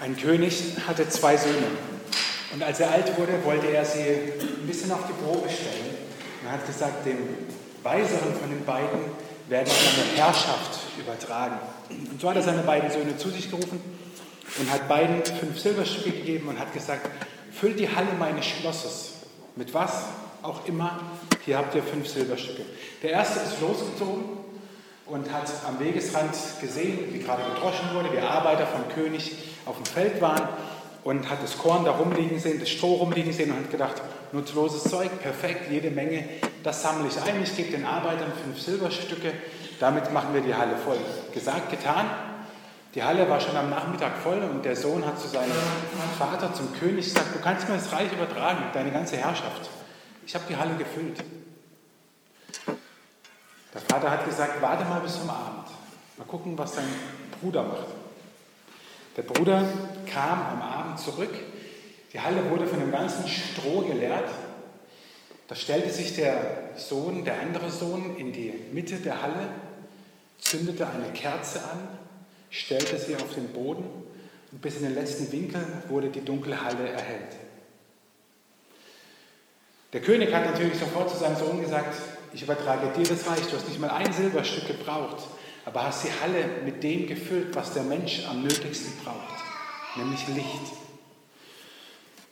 Ein König hatte zwei Söhne. Und als er alt wurde, wollte er sie ein bisschen auf die Probe stellen. Er hat gesagt, dem Weiseren von den beiden werde ich meine Herrschaft übertragen. Und so hat er seine beiden Söhne zu sich gerufen und hat beiden fünf Silberstücke gegeben und hat gesagt, füllt die Halle meines Schlosses mit was auch immer. Hier habt ihr fünf Silberstücke. Der erste ist losgezogen und hat am Wegesrand gesehen, wie gerade gedroschen wurde, die Arbeiter vom König auf dem Feld waren und hat das Korn da rumliegen sehen, das Stroh rumliegen sehen und hat gedacht, nutzloses Zeug, perfekt, jede Menge, das sammle ich ein, ich gebe den Arbeitern fünf Silberstücke, damit machen wir die Halle voll. Gesagt, getan. Die Halle war schon am Nachmittag voll und der Sohn hat zu seinem Vater, zum König, gesagt, du kannst mir das Reich übertragen, deine ganze Herrschaft. Ich habe die Halle gefüllt. Der Vater hat gesagt, warte mal bis zum Abend. Mal gucken, was dein Bruder macht. Der Bruder kam am Abend zurück. Die Halle wurde von dem ganzen Stroh geleert. Da stellte sich der Sohn, der andere Sohn, in die Mitte der Halle, zündete eine Kerze an, stellte sie auf den Boden und bis in den letzten Winkel wurde die dunkle Halle erhellt. Der König hat natürlich sofort zu seinem Sohn gesagt, ich übertrage dir das Reich, du hast nicht mal ein Silberstück gebraucht aber hast die Halle mit dem gefüllt, was der Mensch am nötigsten braucht, nämlich Licht.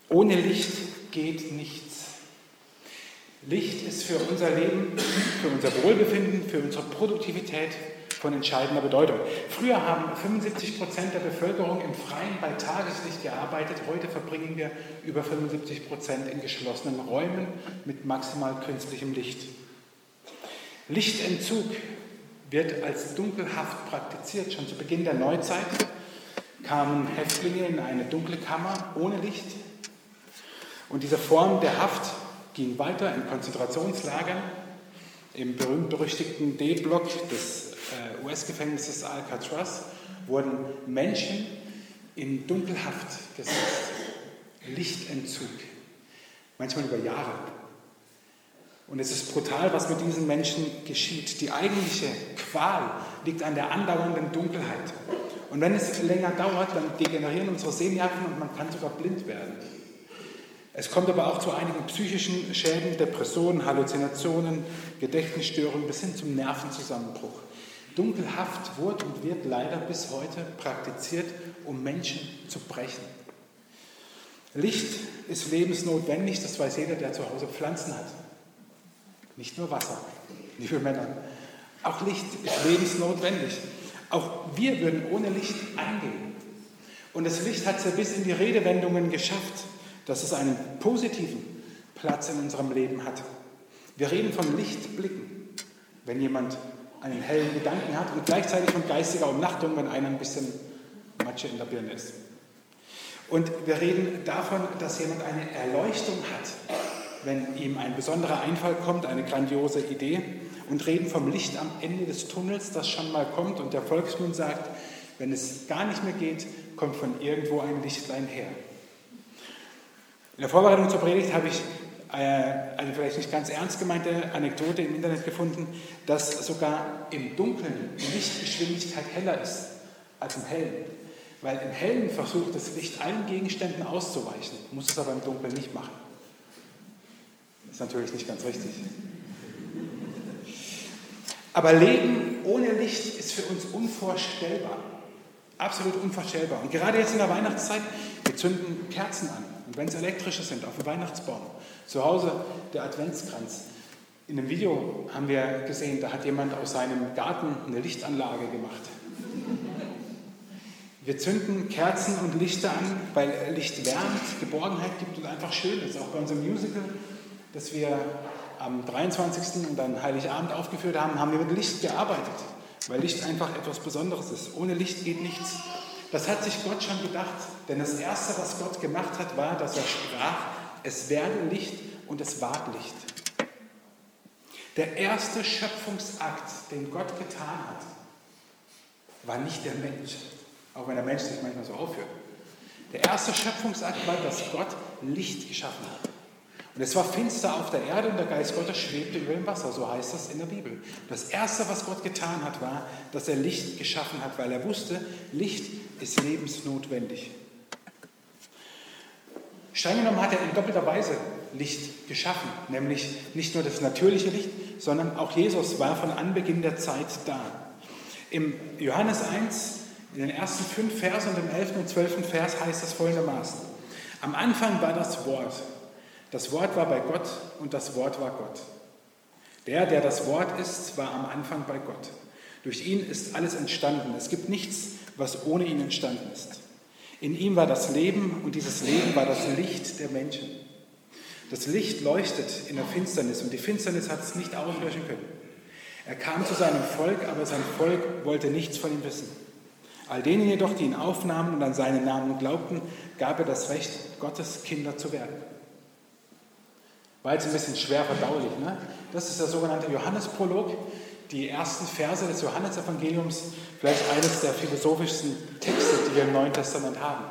Ohne Licht geht nichts. Licht ist für unser Leben, für unser Wohlbefinden, für unsere Produktivität von entscheidender Bedeutung. Früher haben 75 Prozent der Bevölkerung im Freien bei Tageslicht gearbeitet. Heute verbringen wir über 75 Prozent in geschlossenen Räumen mit maximal künstlichem Licht. Lichtentzug wird als Dunkelhaft praktiziert. Schon zu Beginn der Neuzeit kamen Häftlinge in eine dunkle Kammer ohne Licht. Und diese Form der Haft ging weiter in Konzentrationslagern. Im berühmt-berüchtigten D-Block des äh, US-Gefängnisses Alcatraz wurden Menschen in Dunkelhaft gesetzt. Lichtentzug. Manchmal über Jahre. Und es ist brutal, was mit diesen Menschen geschieht. Die eigentliche Qual liegt an der andauernden Dunkelheit. Und wenn es länger dauert, dann degenerieren unsere Sehnerven und man kann sogar blind werden. Es kommt aber auch zu einigen psychischen Schäden, Depressionen, Halluzinationen, Gedächtnisstörungen bis hin zum Nervenzusammenbruch. Dunkelhaft wurde und wird leider bis heute praktiziert, um Menschen zu brechen. Licht ist lebensnotwendig, das weiß jeder, der zu Hause Pflanzen hat. Nicht nur Wasser, liebe Männer. Auch Licht ist lebensnotwendig. Auch wir würden ohne Licht eingehen. Und das Licht hat es ja bis in die Redewendungen geschafft, dass es einen positiven Platz in unserem Leben hat. Wir reden von Lichtblicken, wenn jemand einen hellen Gedanken hat und gleichzeitig von geistiger Umnachtung, wenn einer ein bisschen Matsche in der Birne ist. Und wir reden davon, dass jemand eine Erleuchtung hat, wenn ihm ein besonderer Einfall kommt, eine grandiose Idee, und reden vom Licht am Ende des Tunnels, das schon mal kommt. Und der Volksmund sagt, wenn es gar nicht mehr geht, kommt von irgendwo ein Lichtlein her. In der Vorbereitung zur Predigt habe ich äh, eine vielleicht nicht ganz ernst gemeinte Anekdote im Internet gefunden, dass sogar im Dunkeln die Lichtgeschwindigkeit heller ist als im Hellen. Weil im Hellen versucht das Licht allen Gegenständen auszuweichen, muss es aber im Dunkeln nicht machen. Ist natürlich nicht ganz richtig. Aber Leben ohne Licht ist für uns unvorstellbar. Absolut unvorstellbar. Und gerade jetzt in der Weihnachtszeit, wir zünden Kerzen an. Und wenn es elektrische sind, auf dem Weihnachtsbaum. Zu Hause der Adventskranz. In einem Video haben wir gesehen, da hat jemand aus seinem Garten eine Lichtanlage gemacht. Wir zünden Kerzen und Lichter an, weil Licht wärmt, Geborgenheit gibt und einfach schön ist. Auch bei unserem Musical das wir am 23. und dann Heiligabend aufgeführt haben, haben wir mit Licht gearbeitet, weil Licht einfach etwas Besonderes ist. Ohne Licht geht nichts. Das hat sich Gott schon gedacht, denn das Erste, was Gott gemacht hat, war, dass er sprach, es werde Licht und es ward Licht. Der erste Schöpfungsakt, den Gott getan hat, war nicht der Mensch, auch wenn der Mensch sich manchmal so aufhört. Der erste Schöpfungsakt war, dass Gott Licht geschaffen hat. Und es war finster auf der Erde und der Geist Gottes schwebte über dem Wasser, so heißt das in der Bibel. Das Erste, was Gott getan hat, war, dass er Licht geschaffen hat, weil er wusste, Licht ist lebensnotwendig. Streng genommen hat er in doppelter Weise Licht geschaffen, nämlich nicht nur das natürliche Licht, sondern auch Jesus war von Anbeginn der Zeit da. Im Johannes 1, in den ersten fünf Versen und im elften und zwölften Vers heißt es folgendermaßen. Am Anfang war das Wort. Das Wort war bei Gott und das Wort war Gott. Der, der das Wort ist, war am Anfang bei Gott. Durch ihn ist alles entstanden. Es gibt nichts, was ohne ihn entstanden ist. In ihm war das Leben und dieses Leben war das Licht der Menschen. Das Licht leuchtet in der Finsternis und die Finsternis hat es nicht auslöschen können. Er kam zu seinem Volk, aber sein Volk wollte nichts von ihm wissen. All denen jedoch, die ihn aufnahmen und an seinen Namen glaubten, gab er das Recht, Gottes Kinder zu werden. War jetzt ein bisschen schwer verdaulich. Ne? Das ist der sogenannte Johannesprolog, die ersten Verse des Johannesevangeliums, vielleicht eines der philosophischsten Texte, die wir im Neuen Testament haben.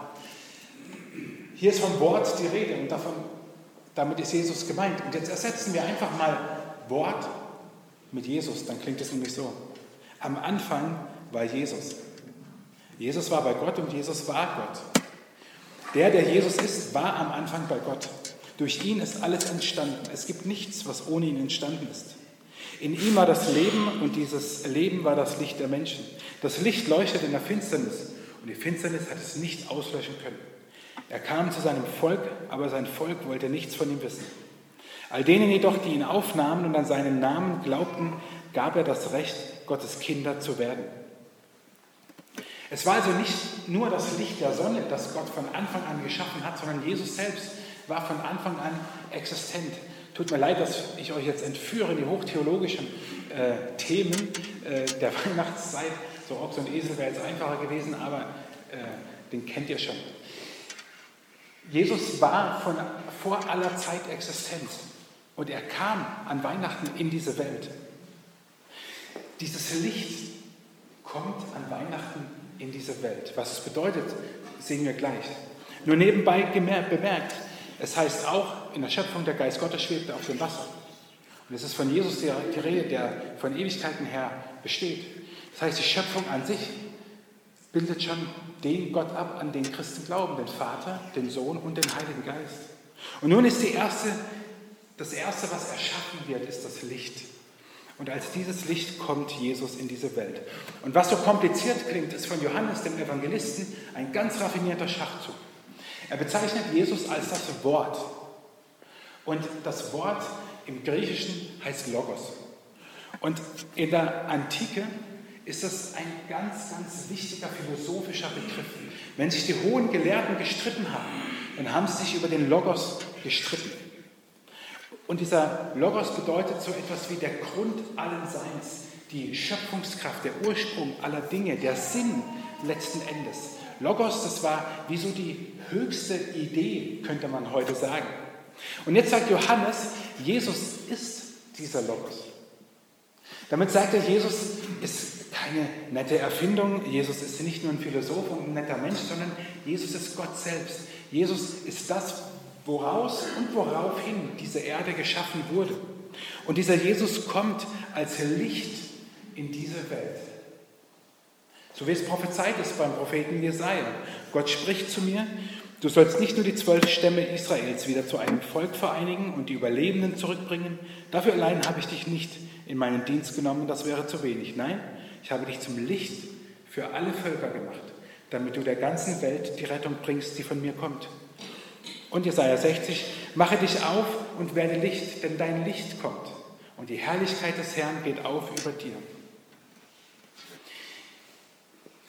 Hier ist vom Wort die Rede und davon, damit ist Jesus gemeint. Und jetzt ersetzen wir einfach mal Wort mit Jesus, dann klingt es nämlich so. Am Anfang war Jesus. Jesus war bei Gott und Jesus war Gott. Der, der Jesus ist, war am Anfang bei Gott. Durch ihn ist alles entstanden. Es gibt nichts, was ohne ihn entstanden ist. In ihm war das Leben und dieses Leben war das Licht der Menschen. Das Licht leuchtet in der Finsternis und die Finsternis hat es nicht auslöschen können. Er kam zu seinem Volk, aber sein Volk wollte nichts von ihm wissen. All denen jedoch, die ihn aufnahmen und an seinen Namen glaubten, gab er das Recht, Gottes Kinder zu werden. Es war also nicht nur das Licht der Sonne, das Gott von Anfang an geschaffen hat, sondern Jesus selbst war von Anfang an existent. Tut mir leid, dass ich euch jetzt entführe in die hochtheologischen äh, Themen äh, der Weihnachtszeit. So Ochs und Esel wäre jetzt einfacher gewesen, aber äh, den kennt ihr schon. Jesus war von vor aller Zeit existent und er kam an Weihnachten in diese Welt. Dieses Licht kommt an Weihnachten in diese Welt. Was es bedeutet, sehen wir gleich. Nur nebenbei bemerkt, es heißt auch, in der Schöpfung der Geist Gottes schwebte auf dem Wasser. Und es ist von Jesus die, die Rede, der von Ewigkeiten her besteht. Das heißt, die Schöpfung an sich bildet schon den Gott ab, an den Christen glauben, den Vater, den Sohn und den Heiligen Geist. Und nun ist die erste, das Erste, was erschaffen wird, ist das Licht. Und als dieses Licht kommt Jesus in diese Welt. Und was so kompliziert klingt, ist von Johannes, dem Evangelisten, ein ganz raffinierter Schachzug. Er bezeichnet Jesus als das Wort. Und das Wort im Griechischen heißt Logos. Und in der Antike ist das ein ganz, ganz wichtiger philosophischer Begriff. Wenn sich die hohen Gelehrten gestritten haben, dann haben sie sich über den Logos gestritten. Und dieser Logos bedeutet so etwas wie der Grund allen Seins, die Schöpfungskraft, der Ursprung aller Dinge, der Sinn letzten Endes. Logos, das war wie so die höchste Idee, könnte man heute sagen. Und jetzt sagt Johannes, Jesus ist dieser Logos. Damit sagt er, Jesus ist keine nette Erfindung, Jesus ist nicht nur ein Philosoph und ein netter Mensch, sondern Jesus ist Gott selbst. Jesus ist das, woraus und woraufhin diese Erde geschaffen wurde. Und dieser Jesus kommt als Licht in diese Welt. So wie es prophezeit ist beim Propheten Jesaja. Gott spricht zu mir, du sollst nicht nur die zwölf Stämme Israels wieder zu einem Volk vereinigen und die Überlebenden zurückbringen. Dafür allein habe ich dich nicht in meinen Dienst genommen, das wäre zu wenig. Nein, ich habe dich zum Licht für alle Völker gemacht, damit du der ganzen Welt die Rettung bringst, die von mir kommt. Und Jesaja 60, mache dich auf und werde Licht, denn dein Licht kommt und die Herrlichkeit des Herrn geht auf über dir.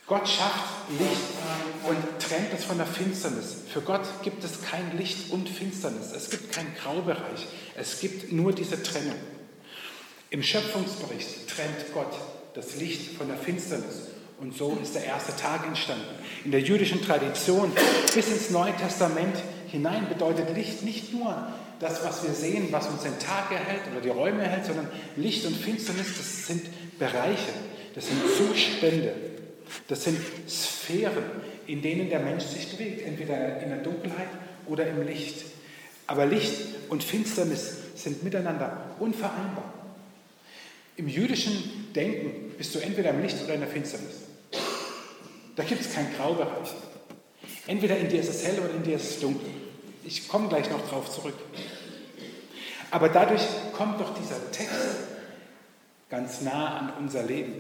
Gott schafft Licht und trennt es von der Finsternis. Für Gott gibt es kein Licht und Finsternis. Es gibt keinen Graubereich. Es gibt nur diese Trennung. Im Schöpfungsbericht trennt Gott das Licht von der Finsternis. Und so ist der erste Tag entstanden. In der jüdischen Tradition bis ins Neue Testament hinein bedeutet Licht nicht nur das, was wir sehen, was uns den Tag erhält oder die Räume erhält, sondern Licht und Finsternis, das sind Bereiche, das sind Zustände, das sind Sphären, in denen der Mensch sich bewegt, entweder in der Dunkelheit oder im Licht. Aber Licht und Finsternis sind miteinander unvereinbar. Im jüdischen Denken bist du entweder im Licht oder in der Finsternis. Da gibt es keinen Graubereich. Entweder in dir ist es hell oder in dir ist es dunkel. Ich komme gleich noch drauf zurück. Aber dadurch kommt doch dieser Text ganz nah an unser Leben.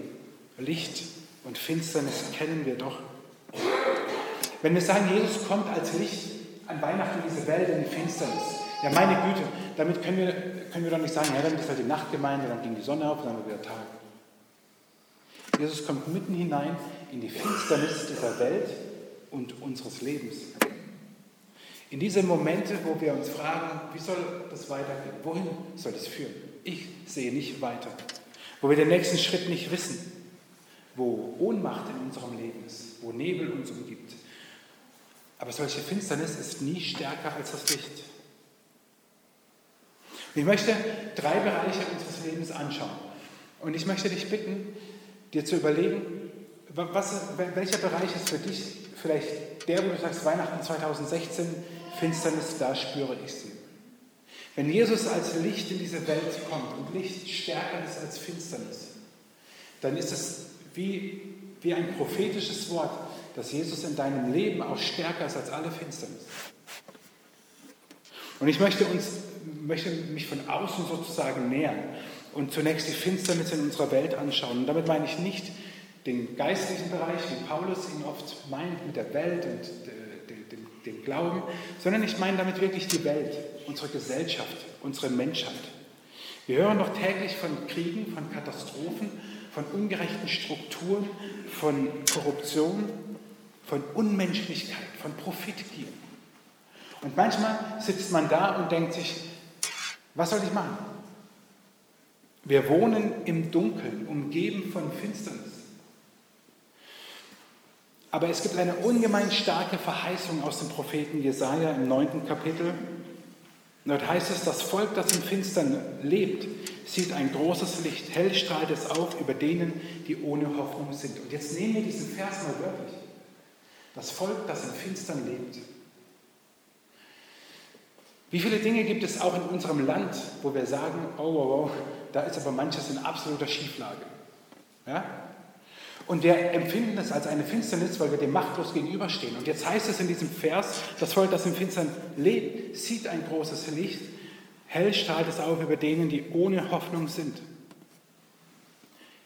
Licht und Finsternis kennen wir doch. Wenn wir sagen, Jesus kommt als Licht an Weihnachten in diese Welt, in die Finsternis, ja meine Güte, damit können wir, können wir doch nicht sagen, ja, dann ist halt die Nachtgemeinde, dann ging die Sonne auf dann haben wir wieder Tag. Jesus kommt mitten hinein in die Finsternis dieser Welt und unseres Lebens. In diese Momente, wo wir uns fragen, wie soll das weitergehen? Wohin soll es führen? Ich sehe nicht weiter. Wo wir den nächsten Schritt nicht wissen. Wo Ohnmacht in unserem Leben ist. Wo Nebel uns umgibt. Aber solche Finsternis ist nie stärker als das Licht. Ich möchte drei Bereiche unseres Lebens anschauen. Und ich möchte dich bitten, dir zu überlegen, was, welcher Bereich ist für dich vielleicht der, wo du sagst, Weihnachten 2016, Finsternis, da spüre ich sie. Wenn Jesus als Licht in diese Welt kommt und Licht stärker ist als Finsternis, dann ist es wie, wie ein prophetisches Wort, dass Jesus in deinem Leben auch stärker ist als alle Finsternis. Und ich möchte, uns, möchte mich von außen sozusagen nähern und zunächst die Finsternis in unserer Welt anschauen. Und damit meine ich nicht den geistlichen Bereich, wie Paulus ihn oft meint mit der Welt und dem, dem Glauben, sondern ich meine damit wirklich die Welt, unsere Gesellschaft, unsere Menschheit. Wir hören doch täglich von Kriegen, von Katastrophen, von ungerechten Strukturen, von Korruption, von Unmenschlichkeit, von Profitgier. Und manchmal sitzt man da und denkt sich, was soll ich machen? Wir wohnen im Dunkeln, umgeben von Finsternis. Aber es gibt eine ungemein starke Verheißung aus dem Propheten Jesaja im neunten Kapitel. Dort heißt es: Das Volk, das im Finstern lebt, sieht ein großes Licht. Hell strahlt es auf über denen, die ohne Hoffnung sind. Und jetzt nehmen wir diesen Vers mal wörtlich. Das Volk, das im Finstern lebt. Wie viele Dinge gibt es auch in unserem Land, wo wir sagen, oh, oh, oh da ist aber manches in absoluter Schieflage. Ja? Und wir empfinden es als eine Finsternis, weil wir dem machtlos gegenüberstehen. Und jetzt heißt es in diesem Vers, das Volk, das im Finstern lebt, sieht ein großes Licht, hell strahlt es auf über denen, die ohne Hoffnung sind.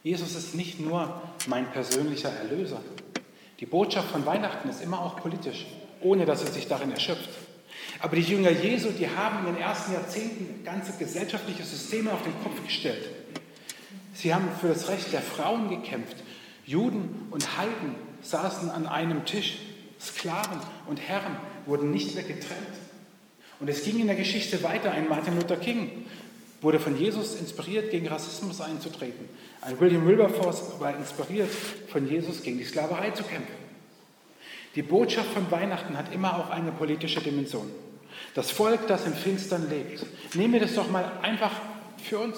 Jesus ist nicht nur mein persönlicher Erlöser. Die Botschaft von Weihnachten ist immer auch politisch, ohne dass es sich darin erschöpft. Aber die Jünger Jesu, die haben in den ersten Jahrzehnten ganze gesellschaftliche Systeme auf den Kopf gestellt. Sie haben für das Recht der Frauen gekämpft. Juden und Heiden saßen an einem Tisch. Sklaven und Herren wurden nicht mehr getrennt. Und es ging in der Geschichte weiter. Ein Martin Luther King wurde von Jesus inspiriert, gegen Rassismus einzutreten. Ein William Wilberforce war inspiriert, von Jesus gegen die Sklaverei zu kämpfen. Die Botschaft von Weihnachten hat immer auch eine politische Dimension. Das Volk, das im Finstern lebt. Nehmen wir das doch mal einfach für uns,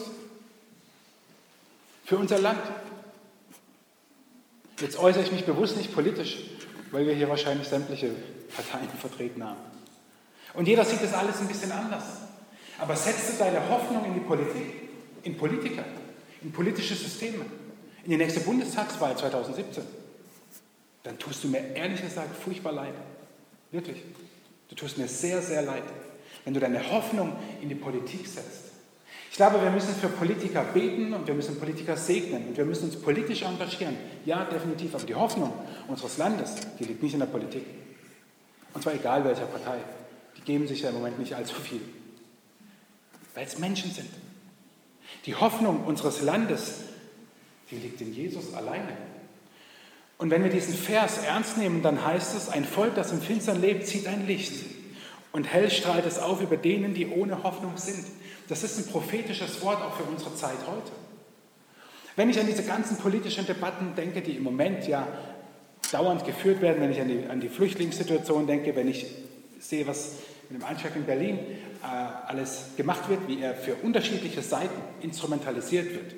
für unser Land. Jetzt äußere ich mich bewusst nicht politisch, weil wir hier wahrscheinlich sämtliche Parteien vertreten haben. Und jeder sieht das alles ein bisschen anders. Aber setzt du deine Hoffnung in die Politik, in Politiker, in politische Systeme, in die nächste Bundestagswahl 2017, dann tust du mir ehrlich gesagt furchtbar leid. Wirklich. Du tust mir sehr, sehr leid, wenn du deine Hoffnung in die Politik setzt. Ich glaube, wir müssen für Politiker beten und wir müssen Politiker segnen und wir müssen uns politisch engagieren. Ja, definitiv. Aber die Hoffnung unseres Landes, die liegt nicht in der Politik. Und zwar egal welcher Partei. Die geben sich ja im Moment nicht allzu viel. Weil es Menschen sind. Die Hoffnung unseres Landes, die liegt in Jesus alleine. Und wenn wir diesen Vers ernst nehmen, dann heißt es, ein Volk, das im Finstern lebt, zieht ein Licht und hell strahlt es auf über denen, die ohne Hoffnung sind. Das ist ein prophetisches Wort auch für unsere Zeit heute. Wenn ich an diese ganzen politischen Debatten denke, die im Moment ja dauernd geführt werden, wenn ich an die, an die Flüchtlingssituation denke, wenn ich sehe, was mit dem Anschlag in Berlin äh, alles gemacht wird, wie er für unterschiedliche Seiten instrumentalisiert wird.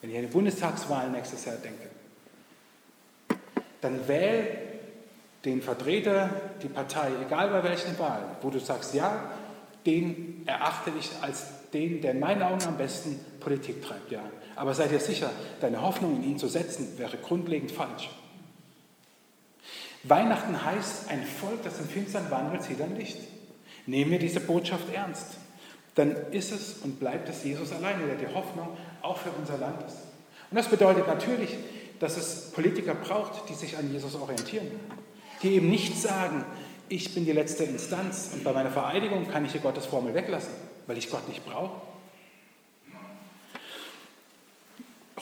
Wenn ich an die Bundestagswahl nächstes Jahr denke, dann wähl den Vertreter, die Partei, egal bei welchen Wahlen, wo du sagst, ja, den erachte ich als den, der in meinen Augen am besten Politik treibt, ja. Aber sei dir sicher, deine Hoffnung in ihn zu setzen, wäre grundlegend falsch. Weihnachten heißt, ein Volk, das im Finstern wandelt, sieht ein Licht. Nehmen wir diese Botschaft ernst, dann ist es und bleibt es Jesus alleine, der die Hoffnung auch für unser Land ist. Und das bedeutet natürlich, dass es Politiker braucht, die sich an Jesus orientieren, die eben nicht sagen, ich bin die letzte Instanz und bei meiner Vereidigung kann ich die Gottesformel weglassen, weil ich Gott nicht brauche.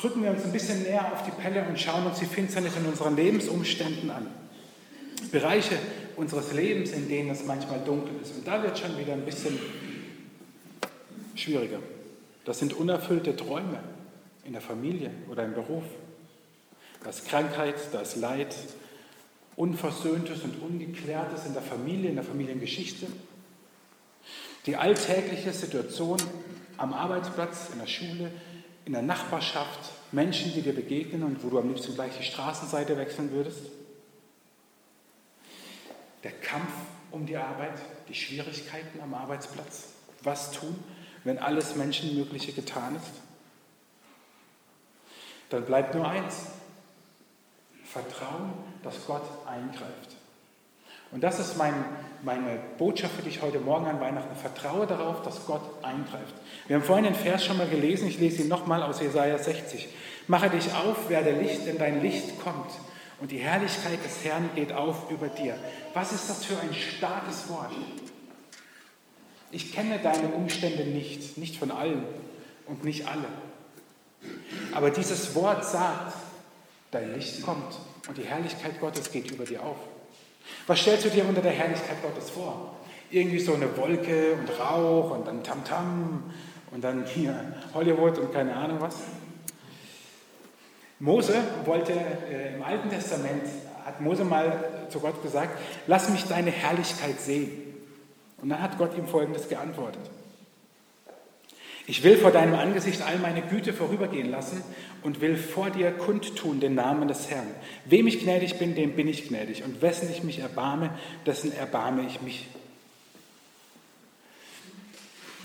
Rücken wir uns ein bisschen näher auf die Pelle und schauen uns die Finsternis in unseren Lebensumständen an. Bereiche unseres Lebens, in denen es manchmal dunkel ist. Und da wird schon wieder ein bisschen schwieriger. Das sind unerfüllte Träume in der Familie oder im Beruf. Da ist Krankheit, da ist Leid, Unversöhntes und Ungeklärtes in der Familie, in der Familiengeschichte. Die alltägliche Situation am Arbeitsplatz, in der Schule, in der Nachbarschaft, Menschen, die dir begegnen und wo du am liebsten gleich die Straßenseite wechseln würdest. Der Kampf um die Arbeit, die Schwierigkeiten am Arbeitsplatz. Was tun, wenn alles Menschenmögliche getan ist? Dann bleibt nur eins. Vertrauen, dass Gott eingreift. Und das ist mein, meine Botschaft für dich heute Morgen an Weihnachten. Vertraue darauf, dass Gott eingreift. Wir haben vorhin den Vers schon mal gelesen, ich lese ihn nochmal aus Jesaja 60. Mache dich auf, werde Licht, denn dein Licht kommt und die Herrlichkeit des Herrn geht auf über dir. Was ist das für ein starkes Wort? Ich kenne deine Umstände nicht, nicht von allen und nicht alle. Aber dieses Wort sagt, dein Licht kommt und die Herrlichkeit Gottes geht über dir auf. Was stellst du dir unter der Herrlichkeit Gottes vor? Irgendwie so eine Wolke und Rauch und dann Tamtam und dann hier Hollywood und keine Ahnung was. Mose wollte äh, im Alten Testament, hat Mose mal zu Gott gesagt, lass mich deine Herrlichkeit sehen. Und dann hat Gott ihm Folgendes geantwortet. Ich will vor deinem Angesicht all meine Güte vorübergehen lassen und will vor dir kundtun den Namen des Herrn. Wem ich gnädig bin, dem bin ich gnädig. Und wessen ich mich erbarme, dessen erbarme ich mich.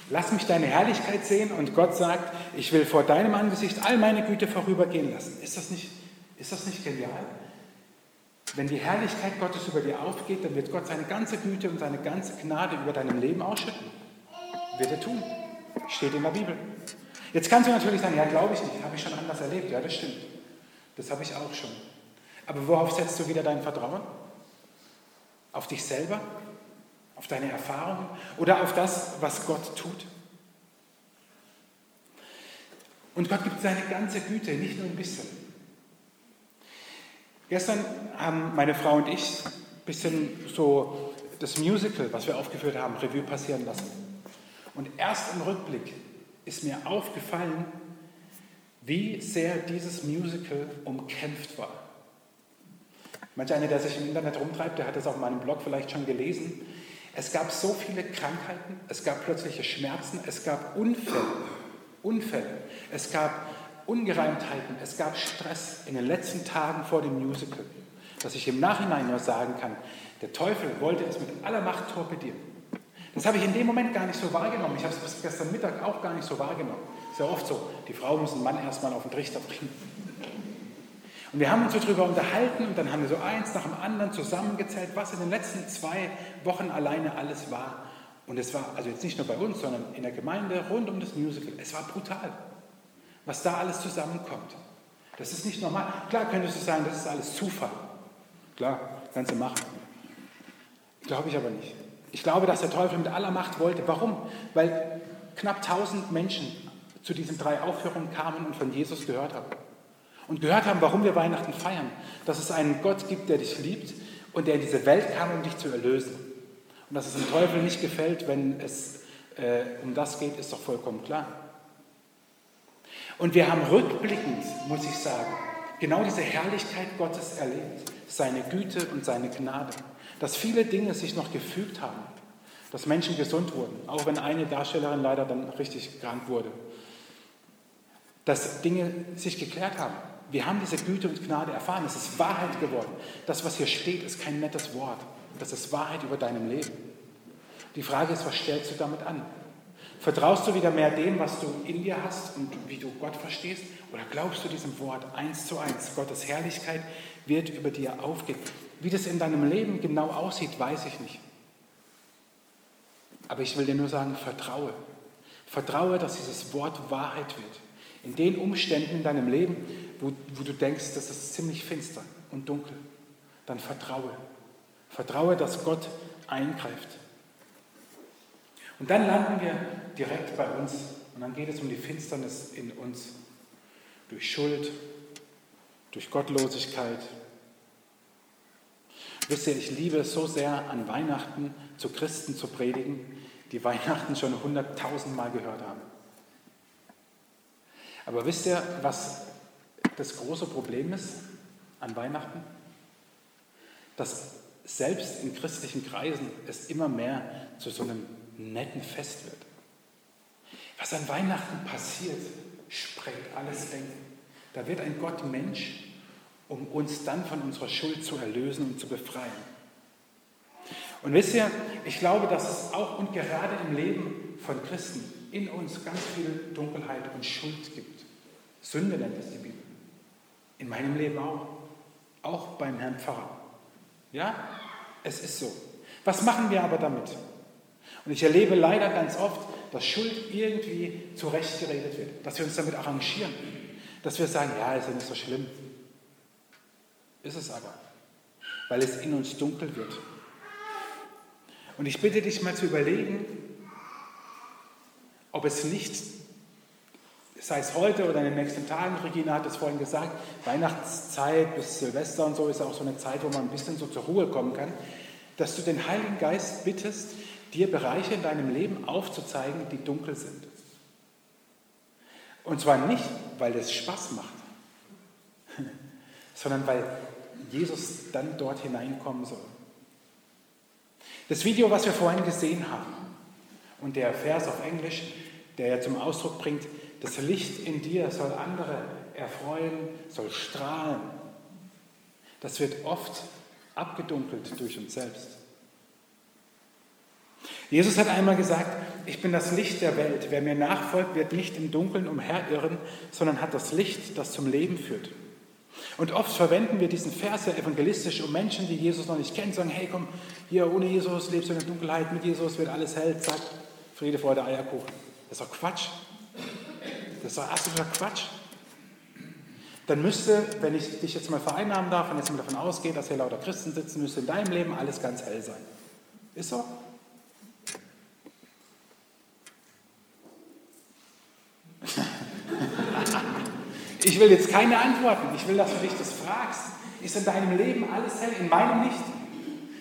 Lass mich deine Herrlichkeit sehen und Gott sagt, ich will vor deinem Angesicht all meine Güte vorübergehen lassen. Ist das nicht, ist das nicht genial? Wenn die Herrlichkeit Gottes über dir aufgeht, dann wird Gott seine ganze Güte und seine ganze Gnade über deinem Leben ausschütten. Wird er tun. Steht in der Bibel. Jetzt kannst du natürlich sagen, ja, glaube ich nicht, habe ich schon anders erlebt. Ja, das stimmt. Das habe ich auch schon. Aber worauf setzt du wieder dein Vertrauen? Auf dich selber? Auf deine Erfahrungen? Oder auf das, was Gott tut? Und Gott gibt seine ganze Güte, nicht nur ein bisschen. Gestern haben meine Frau und ich ein bisschen so das Musical, was wir aufgeführt haben, Revue passieren lassen. Und erst im Rückblick ist mir aufgefallen, wie sehr dieses Musical umkämpft war. Manch einer, der sich im Internet rumtreibt, der hat es auf meinem Blog vielleicht schon gelesen. Es gab so viele Krankheiten, es gab plötzliche Schmerzen, es gab Unfälle, Unfälle, es gab Ungereimtheiten, es gab Stress in den letzten Tagen vor dem Musical, dass ich im Nachhinein nur sagen kann, der Teufel wollte es mit aller Macht torpedieren. Das habe ich in dem Moment gar nicht so wahrgenommen. Ich habe es bis gestern Mittag auch gar nicht so wahrgenommen. Ist ja oft so, die Frau muss einen Mann erstmal auf den Trichter bringen. Und wir haben uns so darüber unterhalten und dann haben wir so eins nach dem anderen zusammengezählt, was in den letzten zwei Wochen alleine alles war. Und es war, also jetzt nicht nur bei uns, sondern in der Gemeinde rund um das Musical. Es war brutal, was da alles zusammenkommt. Das ist nicht normal. Klar könntest du sagen, das ist alles Zufall. Klar, kannst du machen. Glaube ich aber nicht. Ich glaube, dass der Teufel mit aller Macht wollte. Warum? Weil knapp 1000 Menschen zu diesen drei Aufführungen kamen und von Jesus gehört haben. Und gehört haben, warum wir Weihnachten feiern. Dass es einen Gott gibt, der dich liebt und der in diese Welt kam, um dich zu erlösen. Und dass es dem Teufel nicht gefällt, wenn es äh, um das geht, ist doch vollkommen klar. Und wir haben rückblickend, muss ich sagen, genau diese Herrlichkeit Gottes erlebt. Seine Güte und seine Gnade dass viele Dinge sich noch gefügt haben, dass Menschen gesund wurden, auch wenn eine Darstellerin leider dann richtig krank wurde, dass Dinge sich geklärt haben. Wir haben diese Güte und Gnade erfahren, es ist Wahrheit geworden. Das, was hier steht, ist kein nettes Wort, das ist Wahrheit über deinem Leben. Die Frage ist, was stellst du damit an? Vertraust du wieder mehr dem, was du in dir hast und wie du Gott verstehst? Oder glaubst du diesem Wort eins zu eins? Gottes Herrlichkeit wird über dir aufgehen. Wie das in deinem Leben genau aussieht, weiß ich nicht. Aber ich will dir nur sagen, vertraue. Vertraue, dass dieses Wort Wahrheit wird. In den Umständen in deinem Leben, wo, wo du denkst, das ist ziemlich finster und dunkel, dann vertraue. Vertraue, dass Gott eingreift. Und dann landen wir direkt bei uns und dann geht es um die Finsternis in uns. Durch Schuld, durch Gottlosigkeit. Wisst ihr, ich liebe es so sehr, an Weihnachten zu Christen zu predigen, die Weihnachten schon hunderttausendmal gehört haben. Aber wisst ihr, was das große Problem ist an Weihnachten? Dass selbst in christlichen Kreisen es immer mehr zu so einem netten Fest wird. Was an Weihnachten passiert, sprengt alles Denken. Da wird ein Gott Mensch, um uns dann von unserer Schuld zu erlösen und zu befreien. Und wisst ihr, ich glaube, dass es auch und gerade im Leben von Christen in uns ganz viel Dunkelheit und Schuld gibt. Sünde nennt es die Bibel. In meinem Leben auch. Auch beim Herrn Pfarrer. Ja, es ist so. Was machen wir aber damit? Und ich erlebe leider ganz oft, dass Schuld irgendwie zurechtgeredet wird, dass wir uns damit arrangieren, dass wir sagen, ja, ist ja nicht so schlimm. Ist es aber, weil es in uns dunkel wird. Und ich bitte dich mal zu überlegen, ob es nicht, sei es heute oder in den nächsten Tagen, Regina hat es vorhin gesagt, Weihnachtszeit bis Silvester und so ist auch so eine Zeit, wo man ein bisschen so zur Ruhe kommen kann, dass du den Heiligen Geist bittest, dir Bereiche in deinem Leben aufzuzeigen, die dunkel sind. Und zwar nicht, weil es Spaß macht, sondern weil Jesus dann dort hineinkommen soll. Das Video, was wir vorhin gesehen haben und der Vers auf Englisch, der ja zum Ausdruck bringt, das Licht in dir soll andere erfreuen, soll strahlen. Das wird oft abgedunkelt durch uns selbst. Jesus hat einmal gesagt, ich bin das Licht der Welt. Wer mir nachfolgt, wird nicht im Dunkeln umherirren, sondern hat das Licht, das zum Leben führt. Und oft verwenden wir diesen Vers ja evangelistisch, um Menschen, die Jesus noch nicht kennen, sagen, hey komm, hier ohne Jesus lebst du in der Dunkelheit, mit Jesus wird alles hell, zack, Friede, Freude, Eierkuchen. Das ist doch Quatsch. Das ist doch absoluter Quatsch. Dann müsste, wenn ich dich jetzt mal vereinnahmen darf und jetzt mal davon ausgehe, dass hier lauter Christen sitzen, müsste in deinem Leben alles ganz hell sein. Ist so? Ich will jetzt keine Antworten. Ich will, dass du dich das fragst. Ist in deinem Leben alles hell? In meinem nicht?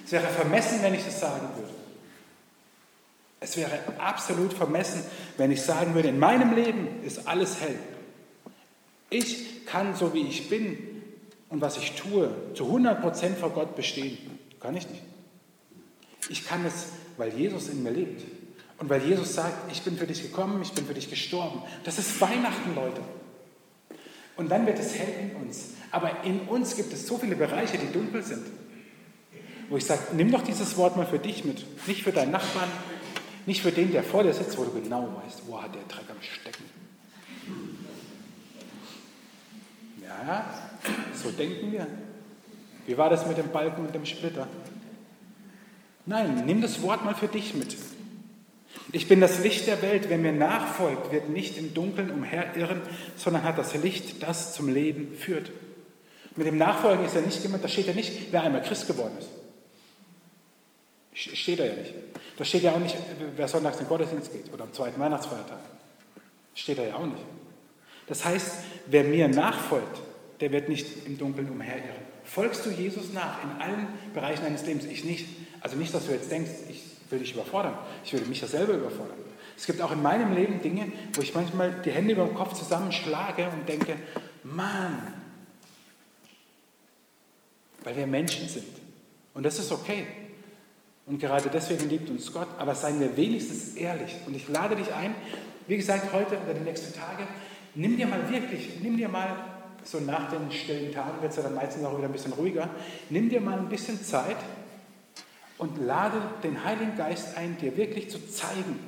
Es wäre vermessen, wenn ich das sagen würde. Es wäre absolut vermessen, wenn ich sagen würde, in meinem Leben ist alles hell. Ich kann, so wie ich bin und was ich tue, zu 100% vor Gott bestehen. Kann ich nicht. Ich kann es, weil Jesus in mir lebt. Und weil Jesus sagt, ich bin für dich gekommen, ich bin für dich gestorben. Das ist Weihnachten, Leute. Und dann wird es hell in uns. Aber in uns gibt es so viele Bereiche, die dunkel sind. Wo ich sage, nimm doch dieses Wort mal für dich mit. Nicht für deinen Nachbarn, nicht für den, der vor dir sitzt, wo du genau weißt, wo hat der Dreck am Stecken. Ja, so denken wir. Wie war das mit dem Balken und dem Splitter? Nein, nimm das Wort mal für dich mit. Ich bin das Licht der Welt. Wer mir nachfolgt, wird nicht im Dunkeln umherirren, sondern hat das Licht, das zum Leben führt. Mit dem Nachfolgen ist ja nicht gemeint, da steht ja nicht, wer einmal Christ geworden ist. Steht da ja nicht. Da steht ja auch nicht, wer sonntags in den Gottesdienst geht oder am zweiten Weihnachtsfeiertag. Steht da ja auch nicht. Das heißt, wer mir nachfolgt, der wird nicht im Dunkeln umherirren. Folgst du Jesus nach in allen Bereichen deines Lebens? Ich nicht. Also nicht, dass du jetzt denkst, ich will dich überfordern. Ich würde mich ja selber überfordern. Es gibt auch in meinem Leben Dinge, wo ich manchmal die Hände über den Kopf zusammenschlage und denke, Mann, weil wir Menschen sind. Und das ist okay. Und gerade deswegen liebt uns Gott. Aber seien wir wenigstens ehrlich. Und ich lade dich ein, wie gesagt, heute oder die nächsten Tage, nimm dir mal wirklich, nimm dir mal, so nach den stillen Tagen wird es ja dann meistens auch wieder ein bisschen ruhiger, nimm dir mal ein bisschen Zeit, und lade den Heiligen Geist ein, dir wirklich zu zeigen,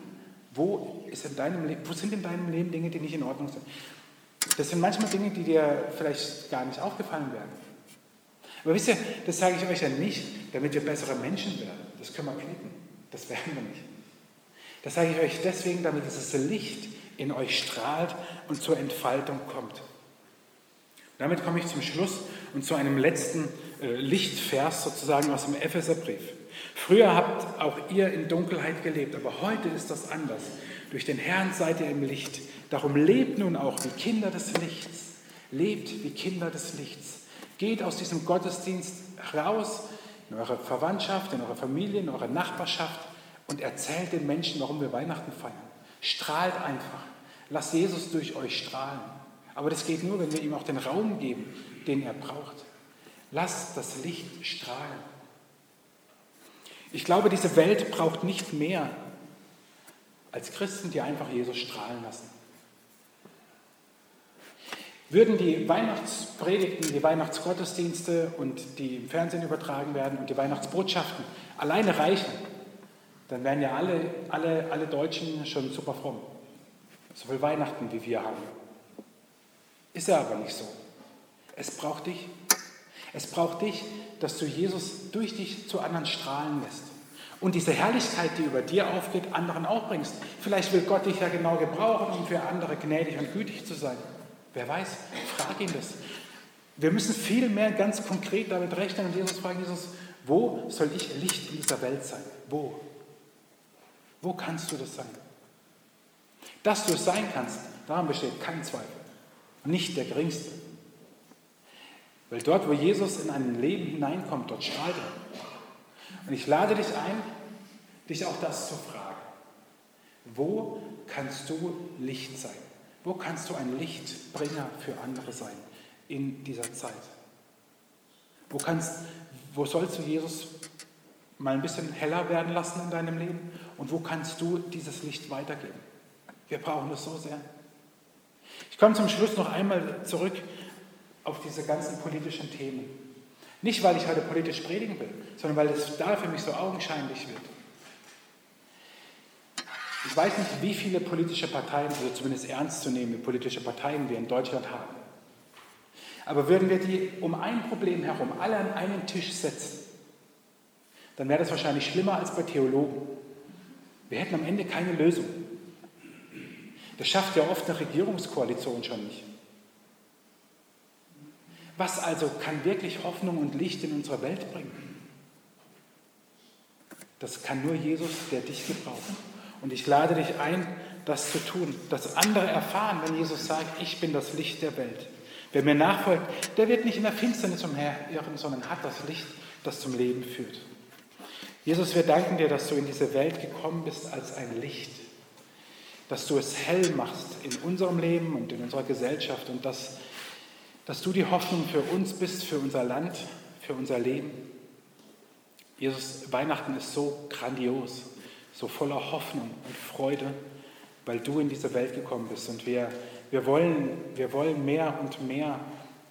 wo, ist in deinem wo sind in deinem Leben Dinge, die nicht in Ordnung sind. Das sind manchmal Dinge, die dir vielleicht gar nicht aufgefallen werden. Aber wisst ihr, das sage ich euch ja nicht, damit wir bessere Menschen werden. Das können wir knicken. Das werden wir nicht. Das sage ich euch deswegen, damit dieses Licht in euch strahlt und zur Entfaltung kommt. Damit komme ich zum Schluss und zu einem letzten äh, Lichtvers sozusagen aus dem Epheserbrief. Früher habt auch ihr in Dunkelheit gelebt, aber heute ist das anders. Durch den Herrn seid ihr im Licht. Darum lebt nun auch wie Kinder des Lichts. Lebt wie Kinder des Lichts. Geht aus diesem Gottesdienst raus in eure Verwandtschaft, in eure Familie, in eure Nachbarschaft und erzählt den Menschen, warum wir Weihnachten feiern. Strahlt einfach. Lasst Jesus durch euch strahlen. Aber das geht nur, wenn wir ihm auch den Raum geben, den er braucht. Lasst das Licht strahlen. Ich glaube, diese Welt braucht nicht mehr als Christen, die einfach Jesus strahlen lassen. Würden die Weihnachtspredigten, die Weihnachtsgottesdienste und die im Fernsehen übertragen werden und die Weihnachtsbotschaften alleine reichen, dann wären ja alle, alle, alle Deutschen schon super fromm. So viel Weihnachten, wie wir haben. Ist ja aber nicht so. Es braucht dich. Es braucht dich, dass du Jesus durch dich zu anderen strahlen lässt. Und diese Herrlichkeit, die über dir aufgeht, anderen auch bringst. Vielleicht will Gott dich ja genau gebrauchen, um für andere gnädig und gütig zu sein. Wer weiß, frag ihn das. Wir müssen viel mehr ganz konkret damit rechnen und Jesus fragen, Jesus, wo soll ich Licht in dieser Welt sein? Wo? Wo kannst du das sein? Dass du es sein kannst, daran besteht kein Zweifel. Nicht der geringste. Weil dort, wo Jesus in ein Leben hineinkommt, dort strahlt er. Und ich lade dich ein, dich auch das zu fragen. Wo kannst du Licht sein? Wo kannst du ein Lichtbringer für andere sein in dieser Zeit? Wo, kannst, wo sollst du Jesus mal ein bisschen heller werden lassen in deinem Leben? Und wo kannst du dieses Licht weitergeben? Wir brauchen es so sehr. Ich komme zum Schluss noch einmal zurück auf diese ganzen politischen Themen. Nicht, weil ich heute politisch predigen will, sondern weil es da für mich so augenscheinlich wird. Ich weiß nicht, wie viele politische Parteien, also zumindest ernstzunehmende politische Parteien wir in Deutschland haben. Aber würden wir die um ein Problem herum alle an einen Tisch setzen, dann wäre das wahrscheinlich schlimmer als bei Theologen. Wir hätten am Ende keine Lösung. Das schafft ja oft eine Regierungskoalition schon nicht. Was also kann wirklich Hoffnung und Licht in unsere Welt bringen? Das kann nur Jesus, der dich gebraucht. Und ich lade dich ein, das zu tun, dass andere erfahren, wenn Jesus sagt, ich bin das Licht der Welt. Wer mir nachfolgt, der wird nicht in der Finsternis umherirren, sondern hat das Licht, das zum Leben führt. Jesus, wir danken dir, dass du in diese Welt gekommen bist als ein Licht, dass du es hell machst in unserem Leben und in unserer Gesellschaft und dass, dass du die Hoffnung für uns bist, für unser Land, für unser Leben. Jesus, Weihnachten ist so grandios so voller Hoffnung und Freude, weil du in diese Welt gekommen bist. Und wir, wir, wollen, wir wollen mehr und mehr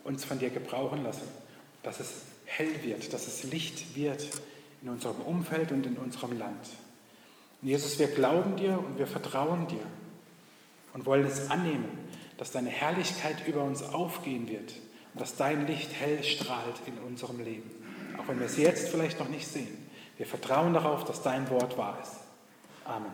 uns von dir gebrauchen lassen, dass es hell wird, dass es Licht wird in unserem Umfeld und in unserem Land. Und Jesus, wir glauben dir und wir vertrauen dir und wollen es annehmen, dass deine Herrlichkeit über uns aufgehen wird und dass dein Licht hell strahlt in unserem Leben. Auch wenn wir es jetzt vielleicht noch nicht sehen. Wir vertrauen darauf, dass dein Wort wahr ist. Amen.